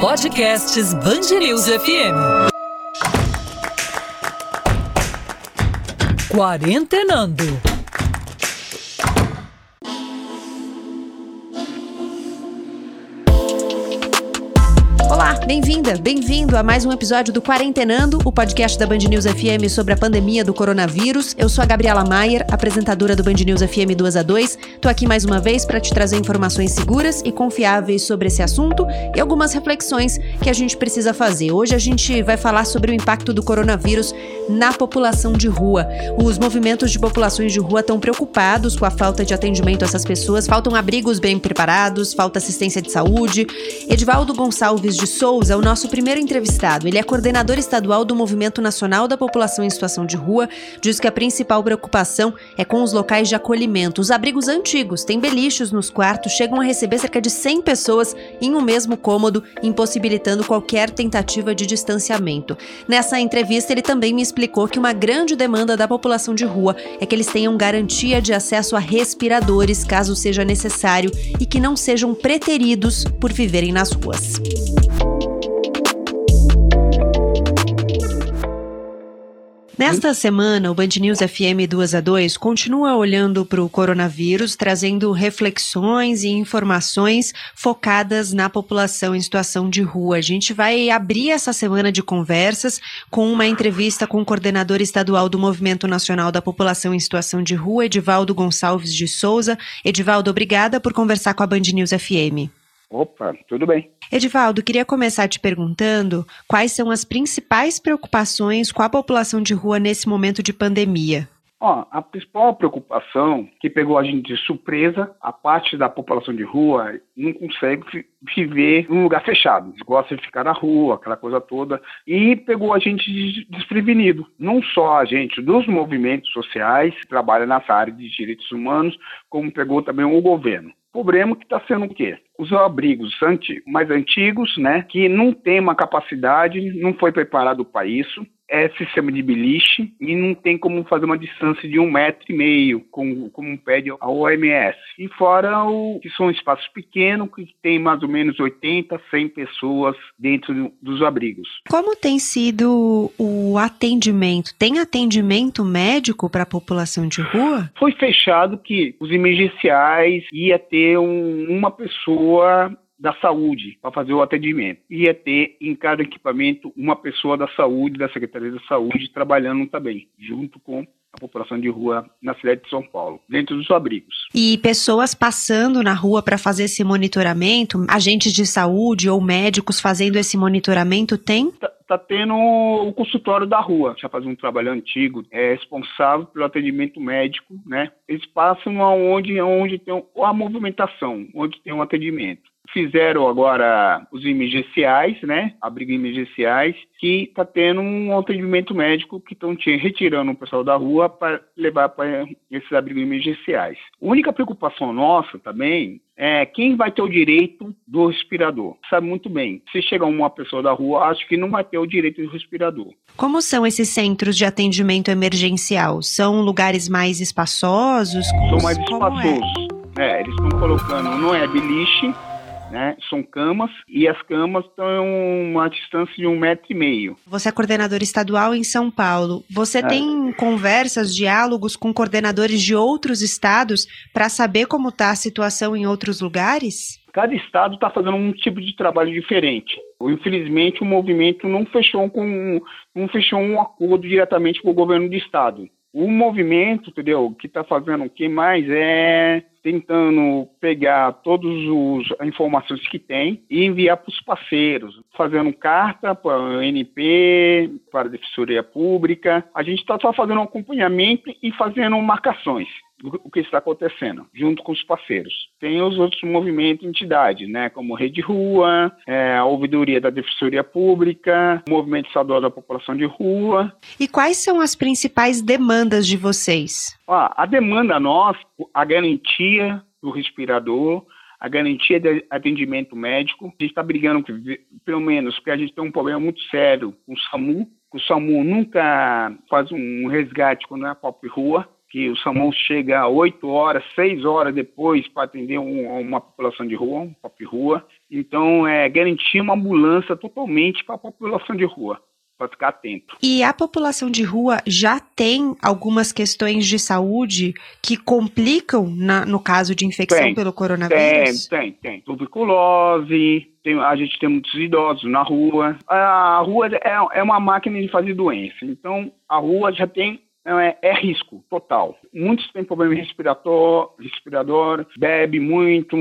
Podcasts Bangerils FM. Quarentenando. Bem-vinda, bem-vindo a mais um episódio do Quarentenando, o podcast da Band News FM sobre a pandemia do coronavírus. Eu sou a Gabriela Maier, apresentadora do Band News FM 2 a 2. Tô aqui mais uma vez para te trazer informações seguras e confiáveis sobre esse assunto e algumas reflexões que a gente precisa fazer. Hoje a gente vai falar sobre o impacto do coronavírus na população de rua. Os movimentos de populações de rua estão preocupados com a falta de atendimento a essas pessoas, faltam abrigos bem preparados, falta assistência de saúde. Edivaldo Gonçalves de Souza Souza é o nosso primeiro entrevistado. Ele é coordenador estadual do Movimento Nacional da População em Situação de Rua. Diz que a principal preocupação é com os locais de acolhimento. Os abrigos antigos têm belichos nos quartos, chegam a receber cerca de 100 pessoas em um mesmo cômodo, impossibilitando qualquer tentativa de distanciamento. Nessa entrevista, ele também me explicou que uma grande demanda da população de rua é que eles tenham garantia de acesso a respiradores, caso seja necessário, e que não sejam preteridos por viverem nas ruas. Nesta semana, o Band News FM 2 a 2 continua olhando para o coronavírus, trazendo reflexões e informações focadas na população em situação de rua. A gente vai abrir essa semana de conversas com uma entrevista com o coordenador estadual do Movimento Nacional da População em Situação de Rua, Edivaldo Gonçalves de Souza. Edivaldo, obrigada por conversar com a Band News FM. Opa, tudo bem. Edivaldo, queria começar te perguntando quais são as principais preocupações com a população de rua nesse momento de pandemia. Ó, a principal preocupação que pegou a gente de surpresa, a parte da população de rua não consegue viver em um lugar fechado, gosta de ficar na rua, aquela coisa toda, e pegou a gente desprevenido. Não só a gente dos movimentos sociais que trabalham nessa área de direitos humanos, como pegou também o governo problema que está sendo o quê? Os abrigos anti, mais antigos, né, que não tem uma capacidade, não foi preparado para isso, é sistema de beliche e não tem como fazer uma distância de um metro e meio, como, como pede a OMS. E fora o que são espaços pequenos, que tem mais ou menos 80, 100 pessoas dentro dos abrigos. Como tem sido o atendimento? Tem atendimento médico para a população de rua? Foi fechado que os emergenciais ia ter um, uma pessoa da saúde para fazer o atendimento. Ia ter em cada equipamento uma pessoa da saúde, da Secretaria da Saúde, trabalhando também, junto com a população de rua na cidade de São Paulo, dentro dos abrigos. E pessoas passando na rua para fazer esse monitoramento, agentes de saúde ou médicos fazendo esse monitoramento, tem? Tá, tá tendo o consultório da rua, já faz um trabalho antigo, é responsável pelo atendimento médico, né? Eles passam aonde, aonde tem a movimentação, onde tem um atendimento. Fizeram agora os emergenciais, né? Abrigo emergenciais, que está tendo um atendimento médico que estão retirando o pessoal da rua para levar para esses abrigos emergenciais. A única preocupação nossa também é quem vai ter o direito do respirador. Sabe muito bem, se chegar uma pessoa da rua, acho que não vai ter o direito do respirador. Como são esses centros de atendimento emergencial? São lugares mais espaçosos? São mais é? espaçosos. É? é, eles estão colocando, não é beliche, né? São camas e as camas estão uma distância de um metro e meio. Você é coordenador estadual em São Paulo. Você é. tem conversas, diálogos com coordenadores de outros estados para saber como está a situação em outros lugares? Cada estado está fazendo um tipo de trabalho diferente. Infelizmente, o movimento não fechou com não fechou um acordo diretamente com o governo do estado. O movimento, entendeu? Que está fazendo o que mais é tentando pegar todas as informações que tem e enviar para os parceiros, fazendo carta para o NP, para a Defensoria Pública. A gente está só fazendo um acompanhamento e fazendo marcações o que está acontecendo, junto com os parceiros. Tem os outros movimentos e entidades, né, como Rede Rua, é, a Ouvidoria da Defensoria Pública, o Movimento Estadual da População de Rua. E quais são as principais demandas de vocês? Ah, a demanda nossa, a garantia do respirador, a garantia de atendimento médico. A gente está brigando, pelo menos, porque a gente tem um problema muito sério com o SAMU. O SAMU nunca faz um resgate quando é a própria rua que o SAMU chega 8 horas, 6 horas depois para atender um, uma população de rua, um pop rua. Então, é garantir uma ambulância totalmente para a população de rua para ficar atento. E a população de rua já tem algumas questões de saúde que complicam na, no caso de infecção tem, pelo coronavírus? Tem, tem, tem. Tuberculose, tem, a gente tem muitos idosos na rua. A rua é, é uma máquina de fazer doença. Então, a rua já tem é, é, risco total. Muitos têm problema respiratório, respirador, bebe muito,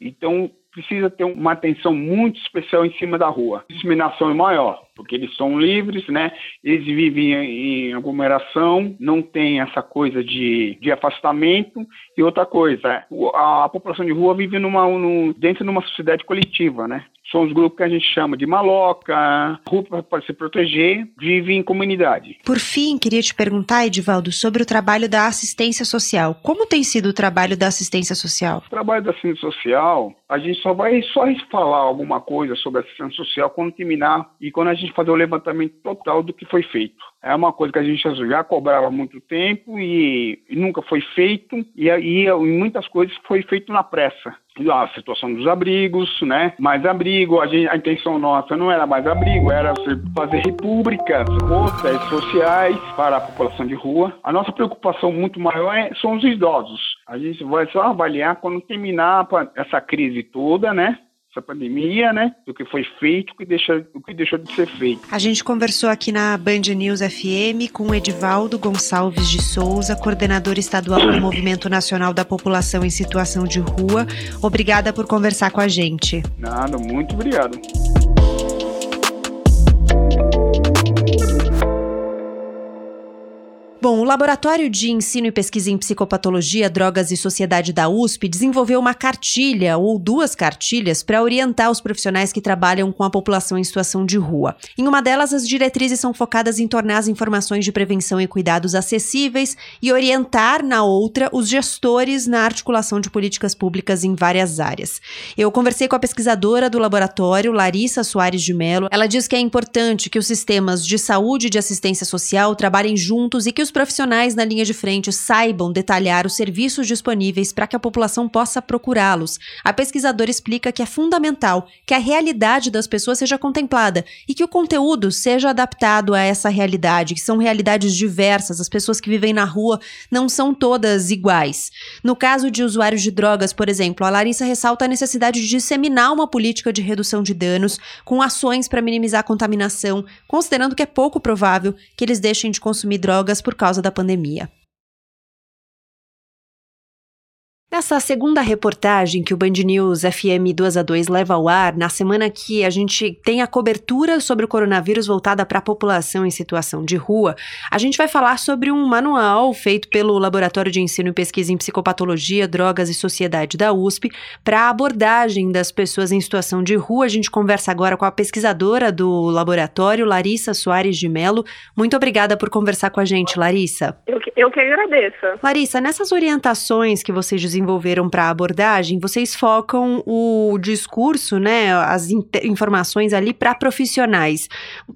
então precisa ter uma atenção muito especial em cima da rua. A disseminação é maior porque eles são livres, né? Eles vivem em aglomeração, não tem essa coisa de, de afastamento. E outra coisa, a, população de rua vive numa, no, dentro de uma sociedade coletiva, né? São os grupos que a gente chama de maloca, rua para se proteger, vive em comunidade. Por fim, queria te perguntar, Edivaldo, sobre o trabalho da assistência social. Como tem sido o trabalho da assistência social? O trabalho da assistência social, a gente só vai só falar alguma coisa sobre a assistência social quando terminar e quando a gente gente fazer o levantamento total do que foi feito. É uma coisa que a gente já cobrava há muito tempo e, e nunca foi feito, e, e, e muitas coisas foi feito na pressa a situação dos abrigos, né? Mais abrigo, a, gente, a, intenção nossa não era mais abrigo, era fazer repúblicas, rotas sociais para a população de rua. A nossa preocupação muito maior é, são os idosos. A gente vai só avaliar quando terminar essa crise toda, né? Essa pandemia, né? Do que foi feito, o que, deixou, o que deixou de ser feito. A gente conversou aqui na Band News FM com Edivaldo Gonçalves de Souza, coordenador estadual do Movimento Nacional da População em Situação de Rua. Obrigada por conversar com a gente. Nada, muito obrigado. Bom, o Laboratório de Ensino e Pesquisa em Psicopatologia, Drogas e Sociedade da USP desenvolveu uma cartilha ou duas cartilhas para orientar os profissionais que trabalham com a população em situação de rua. Em uma delas, as diretrizes são focadas em tornar as informações de prevenção e cuidados acessíveis e orientar na outra os gestores na articulação de políticas públicas em várias áreas. Eu conversei com a pesquisadora do laboratório, Larissa Soares de Mello. Ela diz que é importante que os sistemas de saúde e de assistência social trabalhem juntos e que os profissionais na linha de frente saibam detalhar os serviços disponíveis para que a população possa procurá-los. A pesquisadora explica que é fundamental que a realidade das pessoas seja contemplada e que o conteúdo seja adaptado a essa realidade, que são realidades diversas, as pessoas que vivem na rua não são todas iguais. No caso de usuários de drogas, por exemplo, a Larissa ressalta a necessidade de disseminar uma política de redução de danos com ações para minimizar a contaminação, considerando que é pouco provável que eles deixem de consumir drogas por causa da pandemia. Nessa segunda reportagem que o Band News FM 2 a 2 leva ao ar, na semana que a gente tem a cobertura sobre o coronavírus voltada para a população em situação de rua, a gente vai falar sobre um manual feito pelo Laboratório de Ensino e Pesquisa em Psicopatologia, Drogas e Sociedade da USP para a abordagem das pessoas em situação de rua. A gente conversa agora com a pesquisadora do laboratório, Larissa Soares de Mello. Muito obrigada por conversar com a gente, Larissa. Eu que, eu que agradeço. Larissa, nessas orientações que vocês desenvolveram, para a abordagem, vocês focam o discurso, né, as informações ali para profissionais.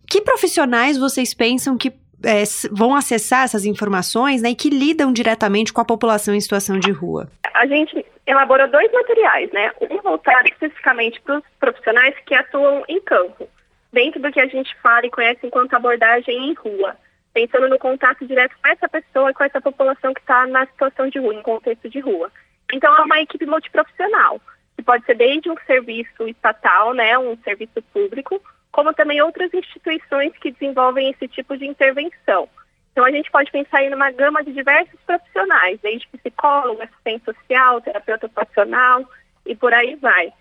Que profissionais vocês pensam que é, vão acessar essas informações né, e que lidam diretamente com a população em situação de rua? A gente elaborou dois materiais, né? Um voltado especificamente para os profissionais que atuam em campo, dentro do que a gente fala e conhece enquanto abordagem em rua, pensando no contato direto com essa pessoa e com essa população que está na situação de rua, em contexto de rua. Então, é uma equipe multiprofissional, que pode ser desde um serviço estatal, né, um serviço público, como também outras instituições que desenvolvem esse tipo de intervenção. Então, a gente pode pensar em uma gama de diversos profissionais, desde psicólogo, assistente social, terapeuta ocupacional e por aí vai.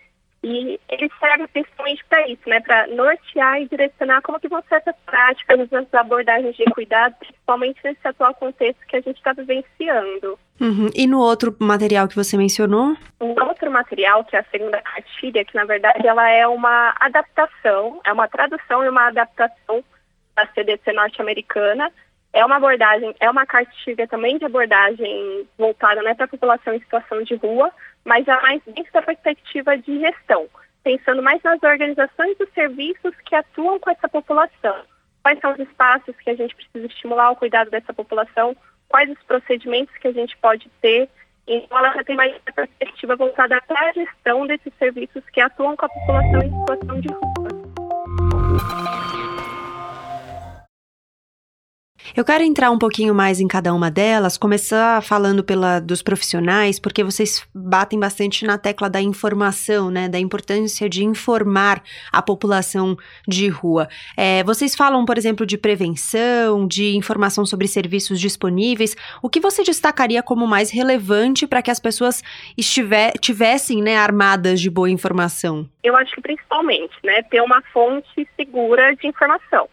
E ele serve principalmente para isso, né, para nortear e direcionar como que vão ser essas práticas, as abordagens de cuidado, principalmente nesse atual contexto que a gente está vivenciando. Uhum. E no outro material que você mencionou? O outro material, que é a segunda cartilha, que na verdade ela é uma adaptação, é uma tradução e uma adaptação da CDC norte-americana, é uma abordagem, é uma cartilha também de abordagem voltada né, para a população em situação de rua, mas é mais dentro da perspectiva de gestão, pensando mais nas organizações dos serviços que atuam com essa população. Quais são os espaços que a gente precisa estimular o cuidado dessa população? Quais os procedimentos que a gente pode ter. Então, ela já tem mais perspectiva voltada para a gestão desses serviços que atuam com a população em situação de rua. Eu quero entrar um pouquinho mais em cada uma delas, começar falando pela dos profissionais, porque vocês batem bastante na tecla da informação, né? Da importância de informar a população de rua. É, vocês falam, por exemplo, de prevenção, de informação sobre serviços disponíveis. O que você destacaria como mais relevante para que as pessoas estiver, tivessem né, armadas de boa informação? Eu acho que principalmente, né, ter uma fonte segura de informação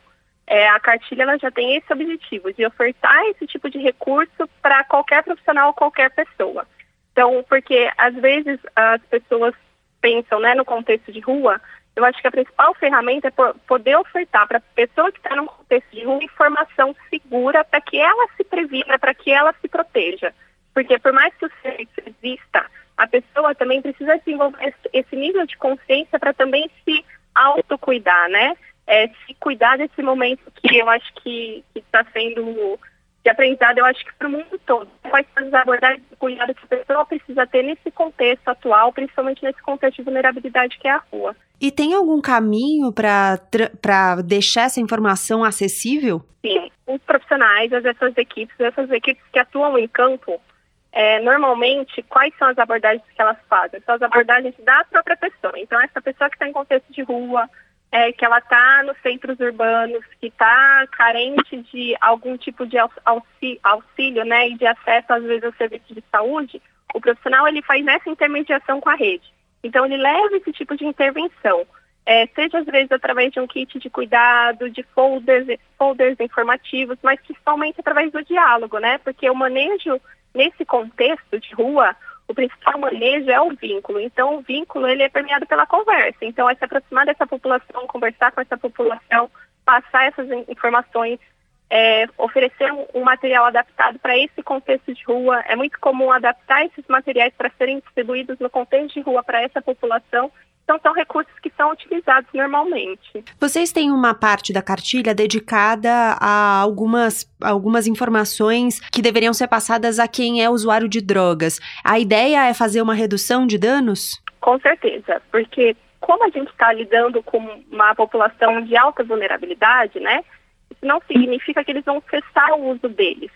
é, a cartilha ela já tem esse objetivo de ofertar esse tipo de recurso para qualquer profissional, qualquer pessoa. Então, porque às vezes as pessoas pensam, né, no contexto de rua, eu acho que a principal ferramenta é poder ofertar para a pessoa que está no contexto de rua informação segura para que ela se previna, para que ela se proteja. Porque por mais que o serviço exista, a pessoa também precisa desenvolver esse nível de consciência para também se autocuidar, né? É, se cuidar desse momento que eu acho que está sendo de aprendizado, eu acho que para o mundo todo. Quais são as abordagens de cuidado que a pessoa precisa ter nesse contexto atual, principalmente nesse contexto de vulnerabilidade que é a rua. E tem algum caminho para deixar essa informação acessível? Sim, os profissionais, as, essas equipes, essas equipes que atuam em campo, é, normalmente, quais são as abordagens que elas fazem? São as abordagens da própria pessoa. Então, essa pessoa que está em contexto de rua, é, que ela está nos centros urbanos, que está carente de algum tipo de auxílio, né, e de acesso às vezes ao serviço de saúde, o profissional ele faz essa intermediação com a rede. Então ele leva esse tipo de intervenção, é, seja às vezes através de um kit de cuidado, de folders, folders informativos, mas principalmente através do diálogo, né? Porque o manejo nesse contexto de rua, o principal manejo é o vínculo. Então, o vínculo ele é permeado pela conversa. Então, é se aproximar dessa população, conversar com essa população, passar essas informações, é, oferecer um, um, material adaptado para esse contexto de rua. É muito comum adaptar esses materiais para serem distribuídos no contexto de rua para essa população então, são recursos que são utilizados normalmente. Vocês têm uma parte da cartilha dedicada a algumas, algumas informações que deveriam ser passadas a quem é usuário de drogas. A ideia é fazer uma redução de danos? Com certeza, porque como a gente está lidando com uma população de alta vulnerabilidade, né? Isso não significa que eles vão cessar o uso deles,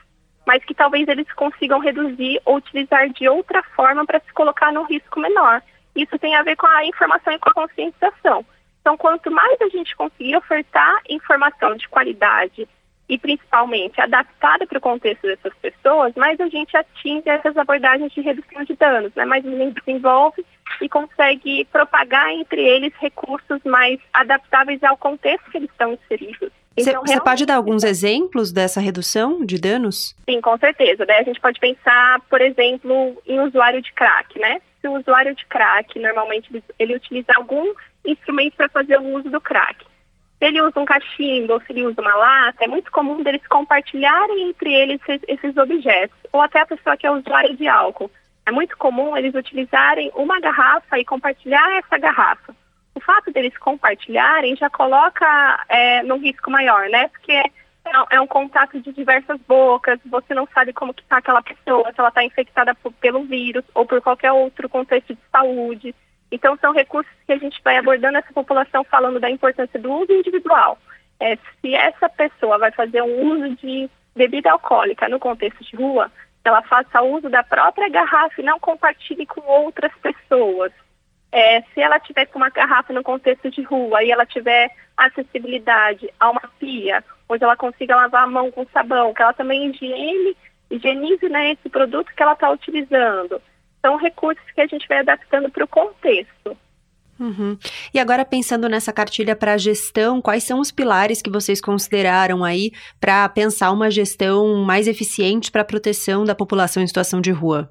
mas que talvez eles consigam reduzir ou utilizar de outra forma para se colocar num risco menor. Isso tem a ver com a informação e com a conscientização. Então, quanto mais a gente conseguir ofertar informação de qualidade e principalmente adaptada para o contexto dessas pessoas, mais a gente atinge essas abordagens de redução de danos, né? mais a gente desenvolve e consegue propagar entre eles recursos mais adaptáveis ao contexto que eles estão inseridos. Você então, pode dar alguns exemplos dessa redução de danos? Sim, com certeza. Daí a gente pode pensar, por exemplo, em usuário de crack, né? Se o usuário de crack, normalmente, ele, utiliza algum instrumento para fazer o uso do crack. Se ele usa um cachimbo ou se ele usa uma lata, é muito comum deles compartilharem entre eles esses, esses objetos. Ou até a pessoa que é usuária de álcool. É muito comum eles utilizarem uma garrafa e compartilhar essa garrafa o fato deles compartilharem já coloca é, num risco maior, né? Porque é, é, um contato de diversas bocas, você não sabe como que está aquela pessoa, se ela está infectada por, pelo vírus ou por qualquer outro contexto de saúde. Então, são recursos que a gente vai abordando essa população falando da importância do uso individual. É, se essa pessoa vai fazer um uso de bebida alcoólica no contexto de rua, ela faça uso da própria garrafa e não compartilhe com outras pessoas. É, se ela tiver com uma garrafa no contexto de rua e ela tiver acessibilidade a uma pia, onde ela consiga lavar a mão com sabão, que ela também higiene, higienize né, esse produto que ela está utilizando. São recursos que a gente vai adaptando para o contexto. Uhum. E agora pensando nessa cartilha para gestão, quais são os pilares que vocês consideraram aí para pensar uma gestão mais eficiente para a proteção da população em situação de rua?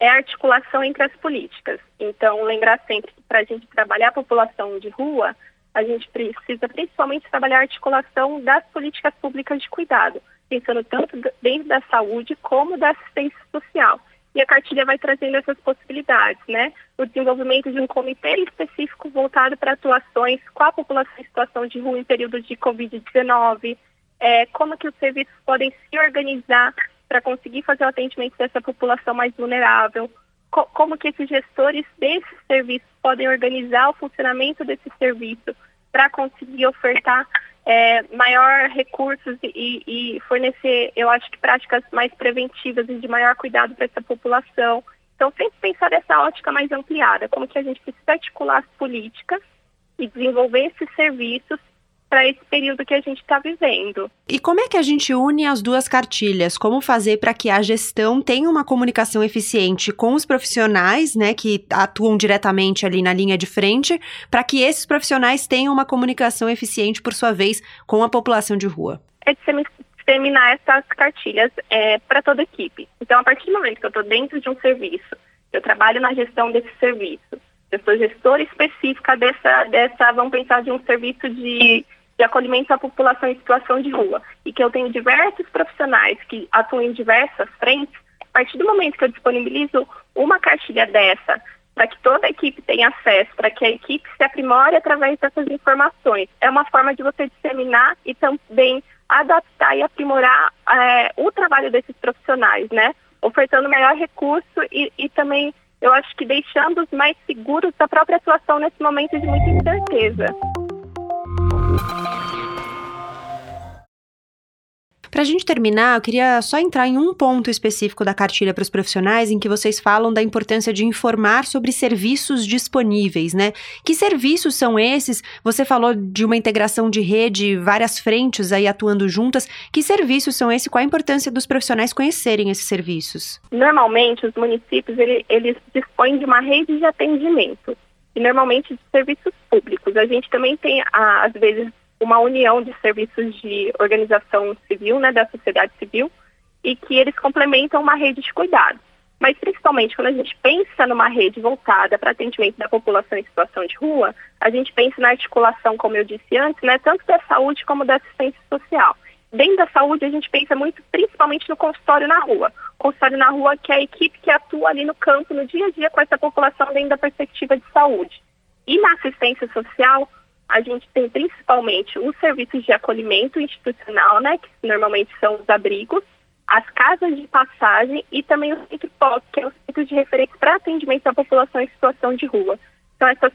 é a articulação entre as políticas. Então, lembrar sempre que para a gente trabalhar a população de rua, a gente precisa principalmente trabalhar a articulação das políticas públicas de cuidado, pensando tanto dentro da saúde como da assistência social. E a cartilha vai trazendo essas possibilidades, né? O desenvolvimento de um comitê específico voltado para atuações com a população em situação de rua em período de Covid-19, é, como que os serviços podem se organizar para conseguir fazer o atendimento dessa população mais vulnerável, co como que esses gestores desses serviços podem organizar o funcionamento desse serviço para conseguir ofertar é, maior recursos e, e, fornecer, eu acho que práticas mais preventivas e de maior cuidado para essa população. Então, sempre pensar dessa ótica mais ampliada, como que a gente precisa articular as políticas e desenvolver esses serviços para esse período que a gente está vivendo. E como é que a gente une as duas cartilhas? Como fazer para que a gestão tenha uma comunicação eficiente com os profissionais, né, que atuam diretamente ali na linha de frente, para que esses profissionais tenham uma comunicação eficiente, por sua vez, com a população de rua? É disseminar essas cartilhas é, para toda a equipe. Então, a partir do momento que eu estou dentro de um serviço, eu trabalho na gestão desse serviço, eu sou gestora específica dessa, dessa vamos pensar, de um serviço de de acolhimento à população em situação de rua e que eu tenho diversos profissionais que atuam em diversas frentes, a partir do momento que eu disponibilizo uma cartilha dessa para que toda a equipe tenha acesso, para que a equipe se aprimore através dessas informações, é uma forma de você disseminar e também adaptar e aprimorar é, o trabalho desses profissionais, né? Ofertando melhor recurso e, e também, eu acho que deixando-os mais seguros da própria atuação nesse momento de muita incerteza. Para a gente terminar, eu queria só entrar em um ponto específico da cartilha para os profissionais em que vocês falam da importância de informar sobre serviços disponíveis, né? Que serviços são esses? Você falou de uma integração de rede, várias frentes aí atuando juntas. Que serviços são esses? Qual a importância dos profissionais conhecerem esses serviços? Normalmente, os municípios eles, eles dispõem de uma rede de atendimento e normalmente de serviços públicos. A gente também tem, às vezes, uma união de serviços de organização civil, né, da sociedade civil, e que eles complementam uma rede de cuidados. Mas, principalmente, quando a gente pensa numa rede voltada para atendimento da população em situação de rua, a gente pensa na articulação, como eu disse antes, né, tanto da saúde como da assistência social. Dentro da saúde, a gente pensa muito, principalmente, no consultório na rua. Consultório na rua, que é a equipe que atua ali no campo, no dia a dia, com essa população dentro da perspectiva de saúde. E na assistência social, a gente tem principalmente os serviços de acolhimento institucional, né, que normalmente são os abrigos, as casas de passagem e também o centro POC, que é o centro de referência para atendimento à população em situação de rua. Então, essas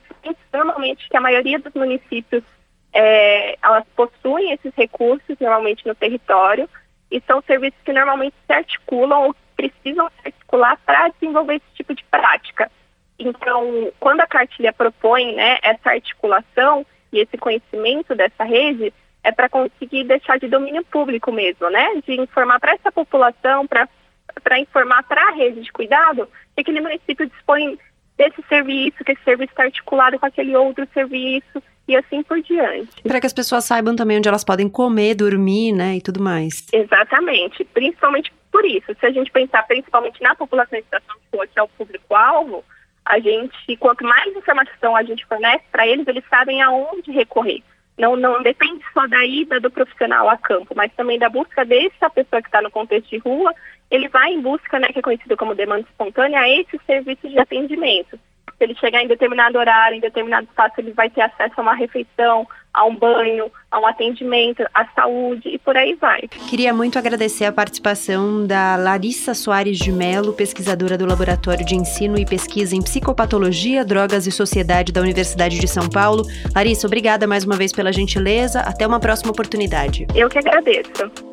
normalmente que a maioria dos municípios é, elas possuem esses recursos normalmente no território e são serviços que normalmente se articulam ou precisam se articular para desenvolver esse tipo de prática. Então, quando a cartilha propõe né, essa articulação, e esse conhecimento dessa rede é para conseguir deixar de domínio público mesmo, né? De informar para essa população, para informar para a rede de cuidado que aquele município dispõe desse serviço, que esse serviço está articulado com aquele outro serviço e assim por diante. Para que as pessoas saibam também onde elas podem comer, dormir, né, e tudo mais. Exatamente, principalmente por isso. Se a gente pensar principalmente na população em situação de rua, que é o público-alvo, a gente, quanto mais informação a gente fornece para eles, eles sabem aonde recorrer. Não, não depende só da ida do profissional a campo, mas também da busca dessa pessoa que está no contexto de rua, ele vai em busca, né, que é conhecido como demanda espontânea, a esse serviço de atendimento. Se ele chegar em determinado horário, em determinado espaço, ele vai ter acesso a uma refeição, a um banho, a um atendimento, à saúde e por aí vai. Queria muito agradecer a participação da Larissa Soares de Mello, pesquisadora do Laboratório de Ensino e Pesquisa em Psicopatologia, Drogas e Sociedade da Universidade de São Paulo. Larissa, obrigada mais uma vez pela gentileza. Até uma próxima oportunidade. Eu que agradeço.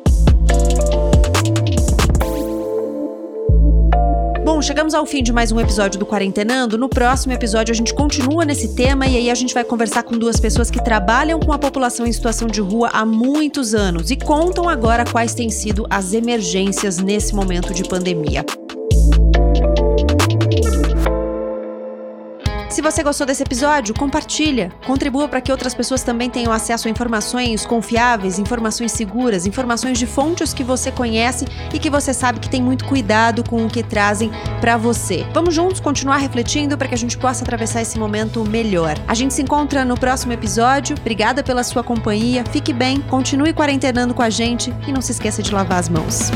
Bom, chegamos ao fim de mais um episódio do Quarentenando. No próximo episódio a gente continua nesse tema e aí a gente vai conversar com duas pessoas que trabalham com a população em situação de rua há muitos anos e contam agora quais têm sido as emergências nesse momento de pandemia. Se você gostou desse episódio, compartilha. Contribua para que outras pessoas também tenham acesso a informações confiáveis, informações seguras, informações de fontes que você conhece e que você sabe que tem muito cuidado com o que trazem para você. Vamos juntos continuar refletindo para que a gente possa atravessar esse momento melhor. A gente se encontra no próximo episódio. Obrigada pela sua companhia. Fique bem, continue quarentenando com a gente e não se esqueça de lavar as mãos.